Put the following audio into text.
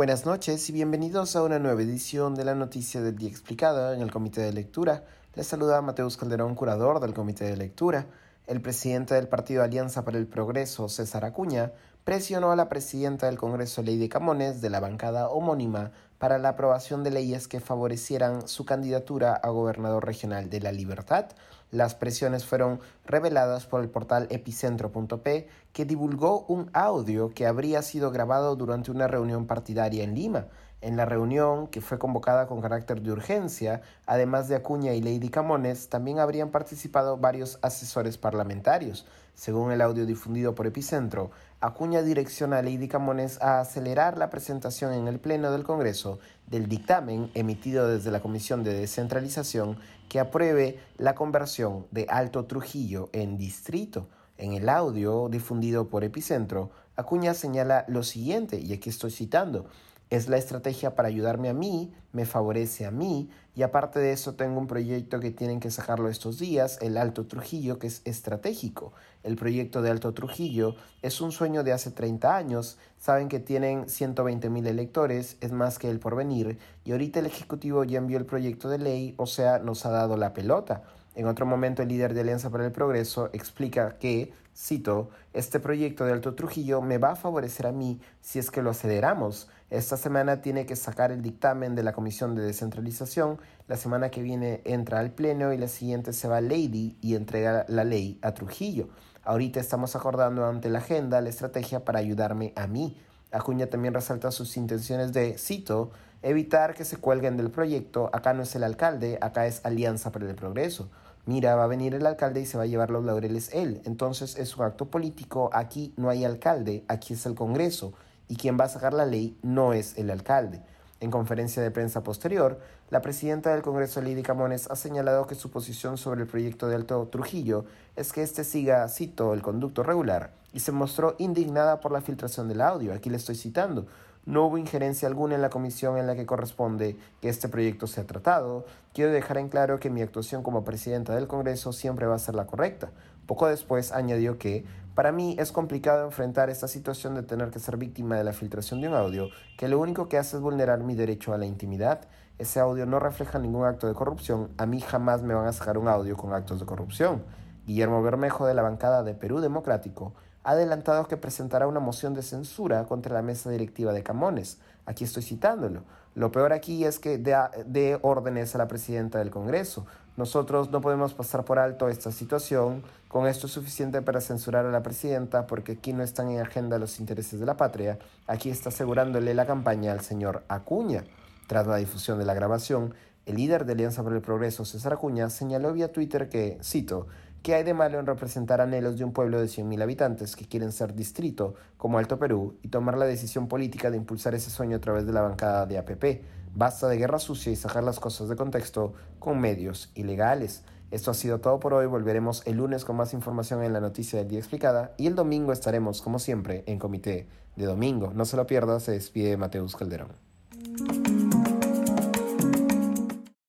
Buenas noches y bienvenidos a una nueva edición de la Noticia del Día Explicada en el Comité de Lectura. Les saluda Mateus Calderón, curador del Comité de Lectura. El presidente del Partido Alianza para el Progreso, César Acuña, presionó a la presidenta del Congreso, Lady Camones, de la bancada homónima, para la aprobación de leyes que favorecieran su candidatura a gobernador regional de La Libertad. Las presiones fueron reveladas por el portal epicentro.p, que divulgó un audio que habría sido grabado durante una reunión partidaria en Lima. En la reunión, que fue convocada con carácter de urgencia, además de Acuña y Lady Camones, también habrían participado varios asesores parlamentarios. Según el audio difundido por Epicentro, Acuña direcciona a Lady Camones a acelerar la presentación en el Pleno del Congreso del dictamen emitido desde la Comisión de Descentralización que apruebe la conversión de Alto Trujillo en distrito. En el audio difundido por Epicentro, Acuña señala lo siguiente, y aquí estoy citando, es la estrategia para ayudarme a mí, me favorece a mí y aparte de eso tengo un proyecto que tienen que sacarlo estos días, el Alto Trujillo, que es estratégico. El proyecto de Alto Trujillo es un sueño de hace 30 años, saben que tienen 120 mil electores, es más que el porvenir y ahorita el Ejecutivo ya envió el proyecto de ley, o sea, nos ha dado la pelota. En otro momento, el líder de Alianza para el Progreso explica que, cito, este proyecto de Alto Trujillo me va a favorecer a mí si es que lo aceleramos. Esta semana tiene que sacar el dictamen de la Comisión de Descentralización, la semana que viene entra al Pleno y la siguiente se va Lady y entrega la ley a Trujillo. Ahorita estamos acordando ante la agenda la estrategia para ayudarme a mí. Acuña también resalta sus intenciones de, cito, evitar que se cuelguen del proyecto, acá no es el alcalde, acá es Alianza para el Progreso. Mira, va a venir el alcalde y se va a llevar los laureles él. Entonces es un acto político, aquí no hay alcalde, aquí es el Congreso, y quien va a sacar la ley no es el alcalde. En conferencia de prensa posterior, la presidenta del Congreso, Lidia Camones, ha señalado que su posición sobre el proyecto de Alto Trujillo es que éste siga, cito, el conducto regular, y se mostró indignada por la filtración del audio. Aquí le estoy citando. No hubo injerencia alguna en la comisión en la que corresponde que este proyecto sea tratado. Quiero dejar en claro que mi actuación como presidenta del Congreso siempre va a ser la correcta. Poco después añadió que, para mí es complicado enfrentar esta situación de tener que ser víctima de la filtración de un audio que lo único que hace es vulnerar mi derecho a la intimidad. Ese audio no refleja ningún acto de corrupción. A mí jamás me van a sacar un audio con actos de corrupción. Guillermo Bermejo de la bancada de Perú Democrático ha adelantado que presentará una moción de censura contra la mesa directiva de Camones. Aquí estoy citándolo. Lo peor aquí es que dé órdenes a la presidenta del Congreso. Nosotros no podemos pasar por alto esta situación. Con esto es suficiente para censurar a la presidenta porque aquí no están en agenda los intereses de la patria. Aquí está asegurándole la campaña al señor Acuña. Tras la difusión de la grabación, el líder de Alianza por el Progreso, César Acuña, señaló vía Twitter que, cito, ¿Qué hay de malo en representar anhelos de un pueblo de 100.000 habitantes que quieren ser distrito, como Alto Perú, y tomar la decisión política de impulsar ese sueño a través de la bancada de APP? Basta de guerra sucia y sacar las cosas de contexto con medios ilegales. Esto ha sido todo por hoy. Volveremos el lunes con más información en la noticia del día explicada y el domingo estaremos, como siempre, en comité de domingo. No se lo pierda, se despide Mateus Calderón.